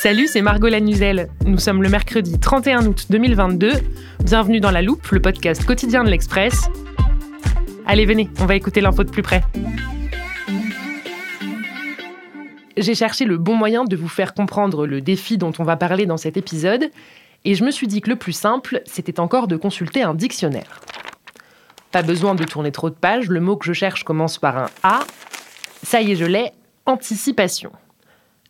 Salut, c'est Margot Lanuzel. Nous sommes le mercredi 31 août 2022. Bienvenue dans La Loupe, le podcast quotidien de l'Express. Allez, venez, on va écouter l'info de plus près. J'ai cherché le bon moyen de vous faire comprendre le défi dont on va parler dans cet épisode, et je me suis dit que le plus simple, c'était encore de consulter un dictionnaire. Pas besoin de tourner trop de pages, le mot que je cherche commence par un A. Ça y est, je l'ai, anticipation.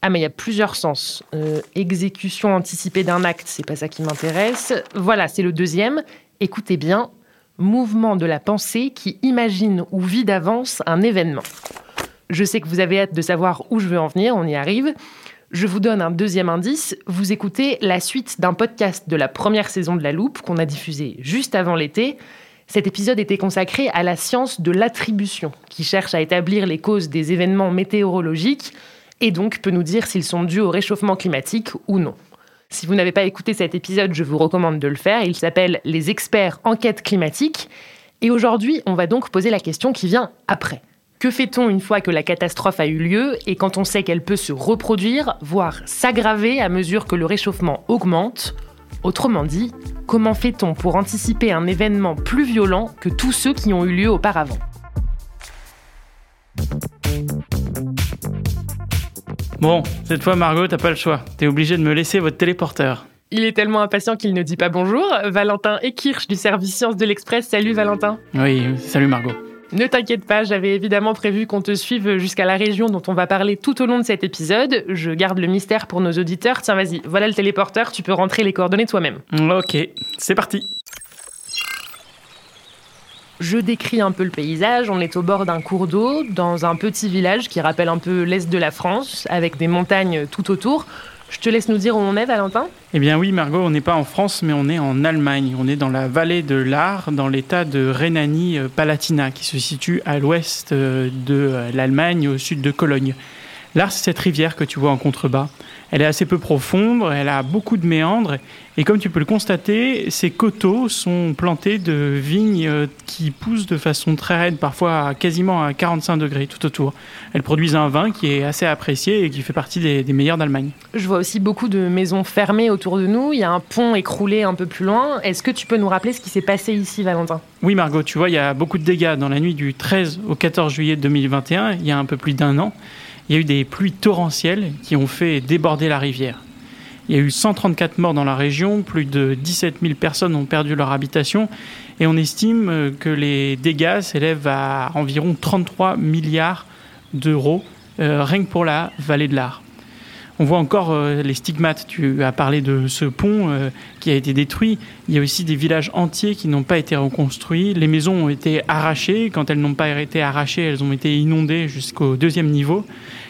Ah, mais il y a plusieurs sens. Euh, exécution anticipée d'un acte, c'est pas ça qui m'intéresse. Voilà, c'est le deuxième. Écoutez bien, mouvement de la pensée qui imagine ou vit d'avance un événement. Je sais que vous avez hâte de savoir où je veux en venir, on y arrive. Je vous donne un deuxième indice. Vous écoutez la suite d'un podcast de la première saison de La Loupe qu'on a diffusé juste avant l'été. Cet épisode était consacré à la science de l'attribution, qui cherche à établir les causes des événements météorologiques et donc peut nous dire s'ils sont dus au réchauffement climatique ou non. Si vous n'avez pas écouté cet épisode, je vous recommande de le faire. Il s'appelle Les experts enquête climatique. Et aujourd'hui, on va donc poser la question qui vient après. Que fait-on une fois que la catastrophe a eu lieu et quand on sait qu'elle peut se reproduire, voire s'aggraver à mesure que le réchauffement augmente? Autrement dit, comment fait-on pour anticiper un événement plus violent que tous ceux qui ont eu lieu auparavant? Bon, cette fois Margot, t'as pas le choix. T'es obligé de me laisser votre téléporteur. Il est tellement impatient qu'il ne dit pas bonjour. Valentin Ekirch du service Sciences de l'Express. Salut Valentin. Oui, salut Margot. Ne t'inquiète pas, j'avais évidemment prévu qu'on te suive jusqu'à la région dont on va parler tout au long de cet épisode. Je garde le mystère pour nos auditeurs. Tiens, vas-y, voilà le téléporteur, tu peux rentrer les coordonnées toi-même. Ok, c'est parti. Je décris un peu le paysage. On est au bord d'un cours d'eau, dans un petit village qui rappelle un peu l'est de la France, avec des montagnes tout autour. Je te laisse nous dire où on est, Valentin Eh bien oui, Margot, on n'est pas en France, mais on est en Allemagne. On est dans la vallée de l'Ar, dans l'état de Rhénanie-Palatinat, qui se situe à l'ouest euh, de euh, l'Allemagne, au sud de Cologne. L'Ar, c'est cette rivière que tu vois en contrebas. Elle est assez peu profonde, elle a beaucoup de méandres, et comme tu peux le constater, ces coteaux sont plantés de vignes euh, qui poussent de façon très raide, parfois quasiment à 45 degrés tout autour. Elles produisent un vin qui est assez apprécié et qui fait partie des, des meilleurs d'Allemagne. Je vois aussi beaucoup de maisons fermées autour de nous. Il y a un pont écroulé un peu plus loin. Est-ce que tu peux nous rappeler ce qui s'est passé ici, Valentin? Oui, Margot, tu vois, il y a beaucoup de dégâts. Dans la nuit du 13 au 14 juillet 2021, il y a un peu plus d'un an, il y a eu des pluies torrentielles qui ont fait déborder la rivière. Il y a eu 134 morts dans la région, plus de 17 000 personnes ont perdu leur habitation et on estime euh, que les dégâts s'élèvent à environ 33 milliards d'euros euh, rien que pour la vallée de l'Ar. On voit encore euh, les stigmates. Tu as parlé de ce pont euh, qui a été détruit. Il y a aussi des villages entiers qui n'ont pas été reconstruits. Les maisons ont été arrachées. Quand elles n'ont pas été arrachées, elles ont été inondées jusqu'au deuxième niveau.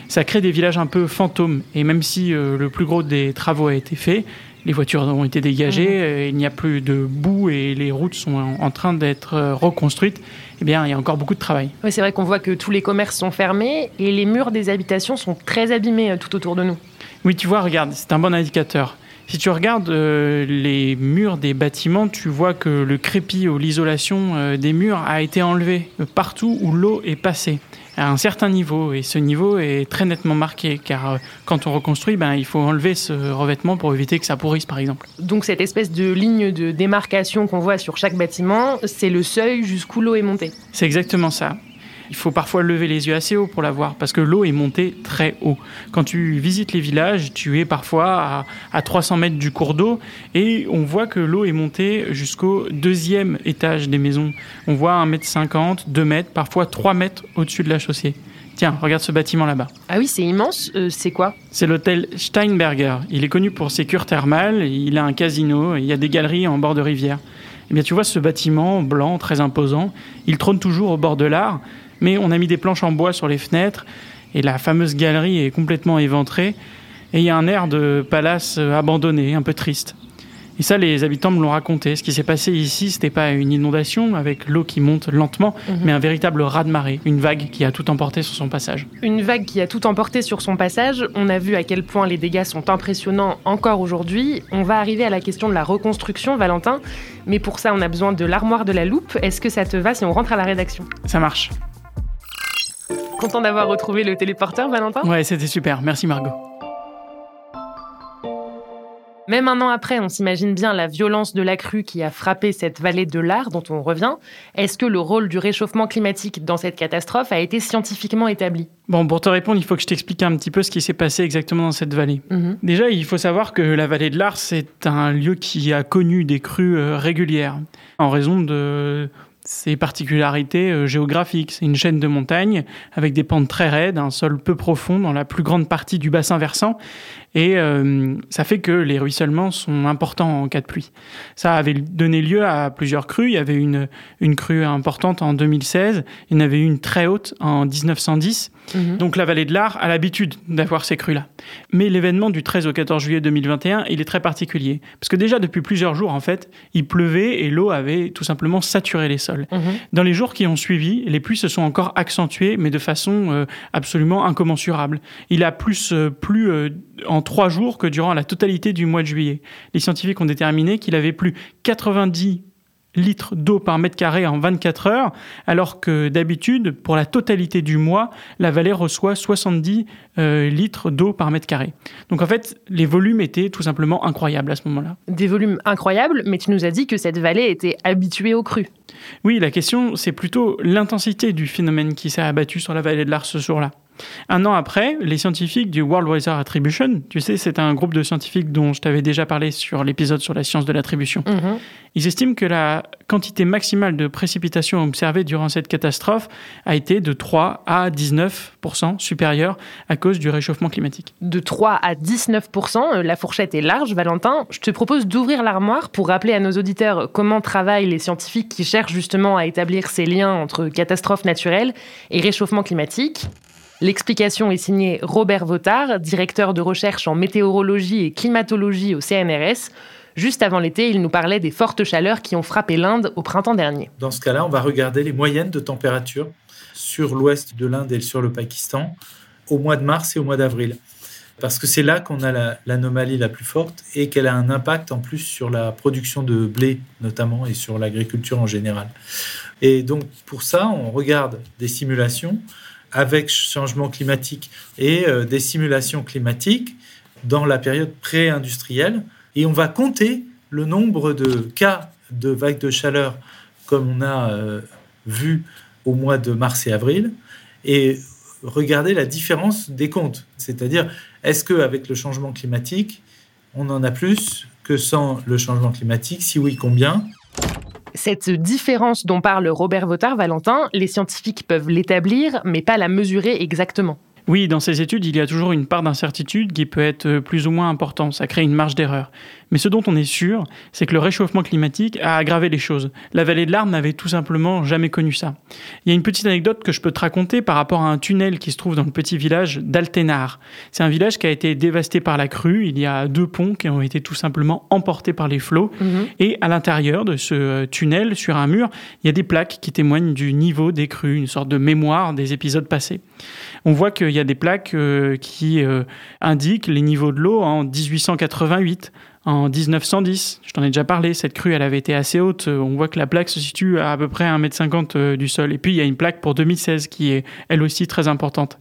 Ça crée des villages un peu fantômes. Et même si euh, le plus gros des travaux a été fait, les voitures ont été dégagées, il n'y a plus de boue et les routes sont en, en train d'être reconstruites. Eh bien, il y a encore beaucoup de travail. Oui, c'est vrai qu'on voit que tous les commerces sont fermés et les murs des habitations sont très abîmés tout autour de nous. Oui, tu vois, regarde, c'est un bon indicateur. Si tu regardes euh, les murs des bâtiments, tu vois que le crépi ou l'isolation euh, des murs a été enlevé partout où l'eau est passée. à un certain niveau. Et ce niveau est très nettement marqué, car euh, quand on reconstruit, ben, il faut enlever ce revêtement pour éviter que ça pourrisse, par exemple. Donc cette espèce de ligne de démarcation qu'on voit sur chaque bâtiment, c'est le seuil jusqu'où l'eau est montée. C'est exactement ça. Il faut parfois lever les yeux assez haut pour la voir parce que l'eau est montée très haut. Quand tu visites les villages, tu es parfois à, 300 mètres du cours d'eau et on voit que l'eau est montée jusqu'au deuxième étage des maisons. On voit 1 mètre 50, 2 mètres, parfois 3 mètres au-dessus de la chaussée. Tiens, regarde ce bâtiment là-bas. Ah oui, c'est immense. Euh, c'est quoi? C'est l'hôtel Steinberger. Il est connu pour ses cures thermales, il a un casino, il y a des galeries en bord de rivière. Eh bien, tu vois ce bâtiment blanc, très imposant, il trône toujours au bord de l'art, mais on a mis des planches en bois sur les fenêtres et la fameuse galerie est complètement éventrée et il y a un air de palace abandonné, un peu triste. Et ça, les habitants me l'ont raconté. Ce qui s'est passé ici, c'était pas une inondation avec l'eau qui monte lentement, mhm. mais un véritable raz-de-marée, une vague qui a tout emporté sur son passage. Une vague qui a tout emporté sur son passage. On a vu à quel point les dégâts sont impressionnants encore aujourd'hui. On va arriver à la question de la reconstruction, Valentin. Mais pour ça, on a besoin de l'armoire de la loupe. Est-ce que ça te va si on rentre à la rédaction? Ça marche. Content d'avoir retrouvé le téléporteur, Valentin? Ouais, c'était super. Merci Margot. Même un an après, on s'imagine bien la violence de la crue qui a frappé cette vallée de l'Ar dont on revient. Est-ce que le rôle du réchauffement climatique dans cette catastrophe a été scientifiquement établi? Bon, pour te répondre, il faut que je t'explique un petit peu ce qui s'est passé exactement dans cette vallée. Mhm. Déjà, il faut savoir que la vallée de l'Ar, c'est un lieu qui a connu des crues euh, régulières en raison de ses particularités euh, géographiques. C'est une chaîne de montagnes avec des pentes très raides, un sol peu profond dans la plus grande partie du bassin versant, et euh, ça fait que les ruissellements sont importants en cas de pluie. Ça avait donné lieu à plusieurs crues. Il y avait une, une crue importante en 2016, il y en avait une très haute en 1910. Mhm. Donc la vallée de l'Ar a l'habitude d'avoir ces crues-là. Mais l'événement du 13 au 14 juillet 2021, il est très particulier. Parce que déjà depuis plusieurs jours, en fait, il pleuvait et l'eau avait tout simplement saturé les sols. Mhm. Dans les jours qui ont suivi, les pluies se sont encore accentuées, mais de façon euh, absolument incommensurable. Il a plus euh, plu en trois jours que durant la totalité du mois de juillet. Les scientifiques ont déterminé qu'il avait plus 90 litres d'eau par mètre carré en 24 heures, alors que d'habitude, pour la totalité du mois, la vallée reçoit 70 euh, litres d'eau par mètre carré. Donc en fait, les volumes étaient tout simplement incroyables à ce moment-là. Des volumes incroyables, mais tu nous as dit que cette vallée était habituée aux crues. Oui, la question, c'est plutôt l'intensité du phénomène qui s'est abattu sur la vallée de l'Ars ce jour-là. Un an après, les scientifiques du World Weather Attribution, tu sais, c'est un groupe de scientifiques dont je t'avais déjà parlé sur l'épisode sur la science de l'attribution, mhm. ils estiment que la quantité maximale de précipitations observée durant cette catastrophe a été de 3 à 19% supérieure à cause du réchauffement climatique. De 3 à 19% euh, la fourchette est large, Valentin. Je te propose d'ouvrir l'armoire pour rappeler à nos auditeurs comment travaillent les scientifiques qui cherchent justement à établir ces liens entre catastrophes naturelles et réchauffement climatique. L'explication est signée Robert Votard, directeur de recherche en météorologie et climatologie au CNRS. Juste avant l'été, il nous parlait des fortes chaleurs qui ont frappé l'Inde au printemps dernier. Dans ce cas-là, on va regarder les moyennes de température sur l'ouest de l'Inde et sur le Pakistan au mois de mars et au mois d'avril. Parce que c'est là qu'on a l'anomalie la, plus forte et qu'elle a un impact en plus sur la production de blé notamment et sur l'agriculture en général. Et donc pour ça, on regarde des simulations avec changement climatique et euh, des simulations climatiques dans la période pré-industrielle. Et on va compter le nombre de cas de vagues de chaleur comme on a euh, vu au mois de mars et avril et regarder la différence des comptes. C'est-à-dire, est-ce qu'avec le changement climatique, on en a plus que sans le changement climatique? Si oui, combien? Cette différence dont parle Robert Votard, Valentin, les scientifiques peuvent l'établir, mais pas la mesurer exactement. Oui, dans ces études, il y a toujours une part d'incertitude qui peut être plus ou moins importante. Ça crée une marge d'erreur. Mais ce dont on est sûr, c'est que le réchauffement climatique a aggravé les choses. La vallée de l'Arme n'avait tout simplement jamais connu ça. Il y a une petite anecdote que je peux te raconter par rapport à un tunnel qui se trouve dans le petit village d'Altenar. C'est un village qui a été dévasté par la crue. Il y a deux ponts qui ont été tout simplement emportés par les flots. Mhm. Et à l'intérieur de ce tunnel, sur un mur, il y a des plaques qui témoignent du niveau des crues, une sorte de mémoire des épisodes passés. On voit qu'il y a des plaques euh, qui euh, indiquent les niveaux de l'eau en 1888, En 1910, je t'en ai déjà parlé, cette crue, elle avait été assez haute. On voit que la plaque se situe à à peu près 1m50 euh, du sol. Et puis, il y a une plaque pour 2016 qui est elle aussi très importante.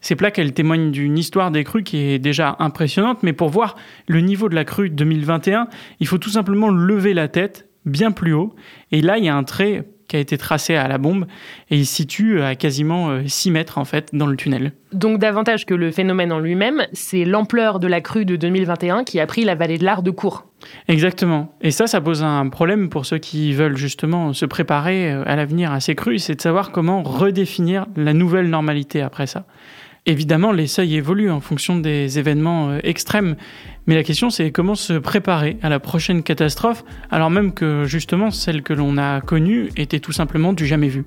Ces plaques, elles témoignent d'une histoire des crues qui est déjà impressionnante, mais pour voir le niveau de la crue 2021, il faut tout simplement lever la tête bien plus haut. Et là, il y a un trait qui a été tracé à la bombe et il se situe à quasiment 6 euh, mètres en fait dans le tunnel. Donc davantage que le phénomène en lui-même, c'est l'ampleur de la crue de 2021 qui a pris la vallée de l'Ar de court. Exactement. Et ça, ça pose un problème pour ceux qui veulent justement se préparer euh, à l'avenir à ces crues, c'est de savoir comment redéfinir la nouvelle normalité après ça. Évidemment, les seuils évoluent en fonction des événements euh, extrêmes, mais la question c'est comment se préparer à la prochaine catastrophe, alors même que justement celle que l'on a connue était tout simplement du jamais vu.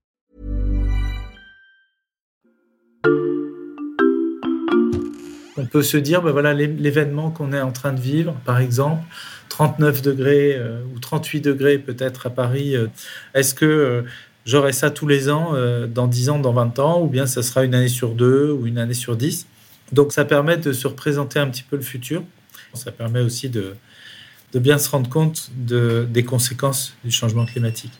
On peut se dire, ben voilà, l'é- l'événement qu'on est en train de vivre, par exemple, 39 degrés euh, ou 38 degrés peut-être à Paris, euh, est-ce que euh, j'aurai ça tous les ans, dans 10 ans, dans 20 ans, ou bien ça sera une année sur deux ou une année sur 10 Donc ça permet de se représenter un petit peu le futur. Ça permet aussi de, de bien se rendre compte de, des conséquences du changement climatique.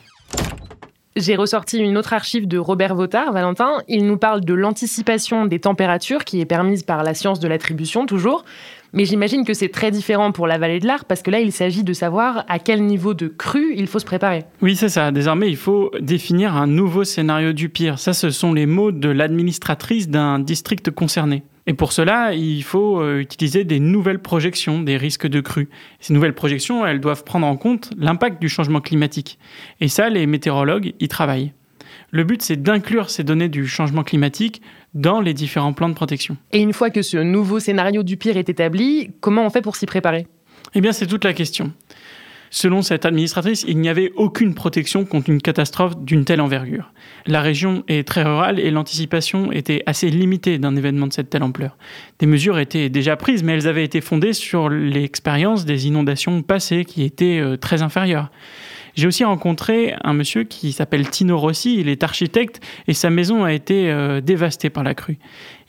J'ai ressorti une autre archive de Robert Votard, Valentin. Il nous parle de l'anticipation des températures qui est permise par la science de l'attribution, toujours. Mais j'imagine que c'est très différent pour la vallée de l'Ar, parce que là, il s'agit de savoir à quel niveau de crue il faut se préparer. Oui, c'est ça. Désormais, il faut définir un nouveau scénario du pire. Ça, ce sont les mots de l'administratrice d'un district concerné. Et pour cela, il faut euh, utiliser des nouvelles projections des risques de crue. Ces nouvelles projections, elles doivent prendre en compte l'impact du changement climatique. Et ça, les météorologues y travaillent. Le but, c'est d'inclure ces données du changement climatique dans les différents plans de protection. Et une fois que ce nouveau scénario du pire est établi, comment on fait pour s'y préparer? Eh bien, c'est toute la question. Selon cette administratrice, il n'y avait aucune protection contre une catastrophe d'une telle envergure. La région est très rurale et l'anticipation était assez limitée d'un événement de cette telle ampleur. Des mesures étaient déjà prises, mais elles avaient été fondées sur l'expérience des inondations passées qui étaient euh, très inférieures. J'ai aussi rencontré un monsieur qui s'appelle Tino Rossi, il est architecte et sa maison a été euh, dévastée par la crue.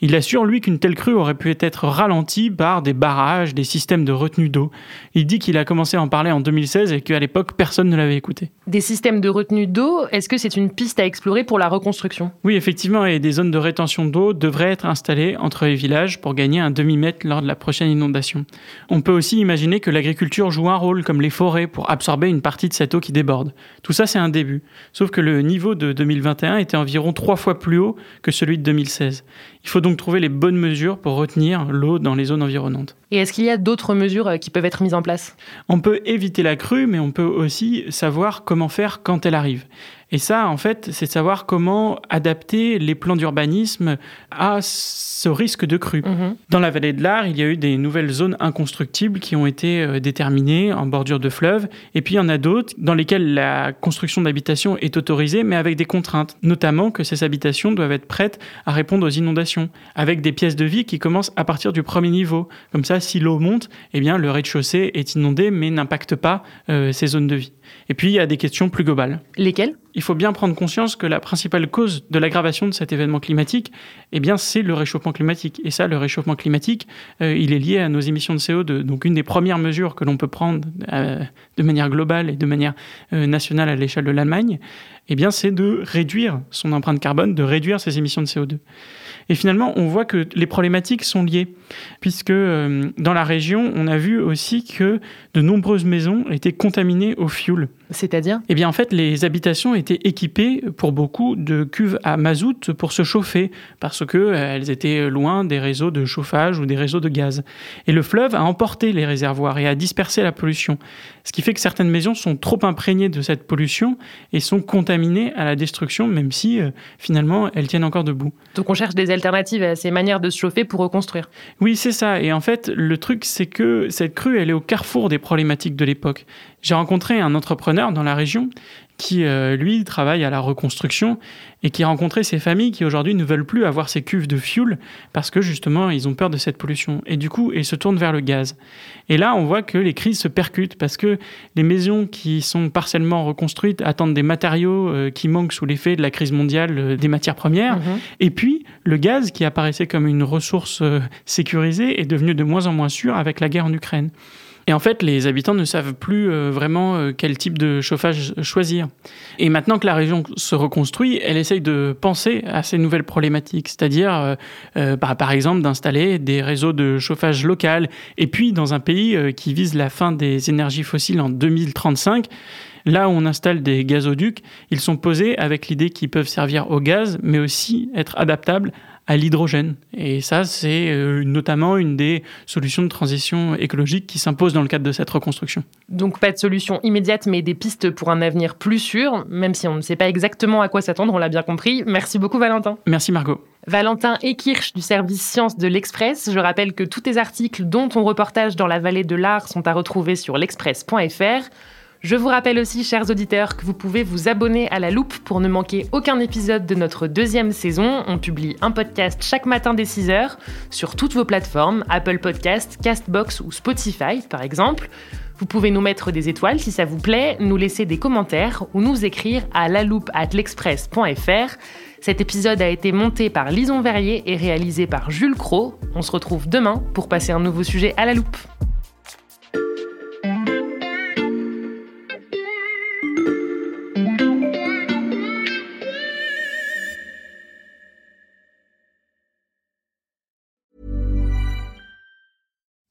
Il assure, lui, qu'une telle crue aurait pu être ralentie par des barrages, des systèmes de retenue d'eau. Il dit qu'il a commencé à en parler en 2016 et qu'à l'époque, personne ne l'avait écouté. Des systèmes de retenue d'eau, est-ce que c'est une piste à explorer pour la reconstruction? Oui, effectivement, et des zones de rétention d'eau devraient être installées entre les villages pour gagner un demi-mètre lors de la prochaine inondation. On peut aussi imaginer que l'agriculture joue un rôle comme les forêts pour absorber une partie de cette eau qui déborde. Tout ça, c'est un début. Sauf que le niveau de 2021 était environ trois fois plus haut que celui de 2016. Il faut donc trouver les bonnes mesures pour retenir l'eau dans les zones environnantes. Et est-ce qu'il y a d'autres mesures euh, qui peuvent être mises en place? On peut éviter la crue, mais on peut aussi savoir comment faire quand elle arrive. Et ça, en fait, c'est de savoir comment adapter les plans d'urbanisme à ce risque de crue. Mhm. Dans la vallée de l'Ar, il y a eu des nouvelles zones inconstructibles qui ont été euh, déterminées en bordure de fleuve. Et puis il y en a d'autres dans lesquelles la construction d'habitations est autorisée, mais avec des contraintes. Notamment que ces habitations doivent être prêtes à répondre aux inondations, avec des pièces de vie qui commencent à partir du premier niveau. Comme ça, si l'eau monte, eh bien le rez-de-chaussée est inondé, mais n'impacte pas euh, ces zones de vie. Et puis il y a des questions plus globales Lesquelles? Il faut bien prendre conscience que la principale cause de l'aggravation de cet événement climatique, eh bien, c'est le réchauffement climatique. Et ça, le réchauffement climatique, euh, il est lié à nos émissions de CO2. Donc, une des premières mesures que l'on peut prendre euh, de manière globale et de manière euh, nationale à l'échelle de l'Allemagne, eh bien, c'est de réduire son empreinte carbone, de réduire ses émissions de CO2. Et finalement, on voit que les problématiques sont liées, puisque euh, dans la région, on a vu aussi que de nombreuses maisons étaient contaminées au fioul. C'est-à-dire Eh bien, en fait, les habitations étaient équipées pour beaucoup de cuves à mazout pour se chauffer, parce que euh, elles étaient loin des réseaux de chauffage ou des réseaux de gaz. Et le fleuve a emporté les réservoirs et a dispersé la pollution, ce qui fait que certaines maisons sont trop imprégnées de cette pollution et sont contaminées à la destruction, même si euh, finalement elles tiennent encore debout. Donc on cherche des alternatives à ces manières de se chauffer pour reconstruire. Oui, c'est ça. Et en fait, le truc, c'est que cette crue, elle est au carrefour des problématiques de l'époque. J'ai rencontré un entrepreneur dans la région qui, euh, lui, travaille à la reconstruction et qui a rencontré ces familles qui aujourd'hui ne veulent plus avoir ces cuves de fuel parce que justement, ils ont peur de cette pollution. Et du coup, ils se tournent vers le gaz. Et là, on voit que les crises se percutent parce que les maisons qui sont partiellement reconstruites attendent des matériaux euh, qui manquent sous l'effet de la crise mondiale euh, des matières premières. Mhm. Et puis, le gaz qui apparaissait comme une ressource sécurisée est devenu de moins en moins sûr avec la guerre en Ukraine. Et en fait, les habitants ne savent plus euh, vraiment euh, quel type de chauffage choisir. Et maintenant que la région se reconstruit, elle essaye de penser à ces nouvelles problématiques, c'est-à-dire, euh, euh, par, exemple, d'installer des réseaux de chauffage local. Et puis, dans un pays qui vise la fin des énergies fossiles en 2035, Là où on installe des gazoducs, ils sont posés avec l'idée qu'ils peuvent servir au gaz, mais aussi être adaptables à l'hydrogène. Et ça, c'est euh, notamment une des solutions de transition écologique qui s'impose dans le cadre de cette reconstruction. Donc pas de solution immédiate, mais des pistes pour un avenir plus sûr, même si on ne sait pas exactement à quoi s'attendre, on l'a bien compris. Merci beaucoup Valentin. Merci Margot. Valentin Ekirch du service Sciences de l'Express. Je rappelle que tous les articles dont ton reportage dans la vallée de l'Ar sont à retrouver sur l'express.fr. Je vous rappelle aussi, chers auditeurs, que vous pouvez vous abonner à la loupe pour ne manquer aucun épisode de notre deuxième saison. On publie un podcast chaque matin dès 6h sur toutes vos plateformes, Apple Podcast, Castbox ou Spotify par exemple. Vous pouvez nous mettre des étoiles si ça vous plaît, nous laisser des commentaires ou nous écrire à laloupe@l'express.fr. Cet épisode a été monté par Lison Verrier et réalisé par Jules Cro. On se retrouve demain pour passer un nouveau sujet à la loupe.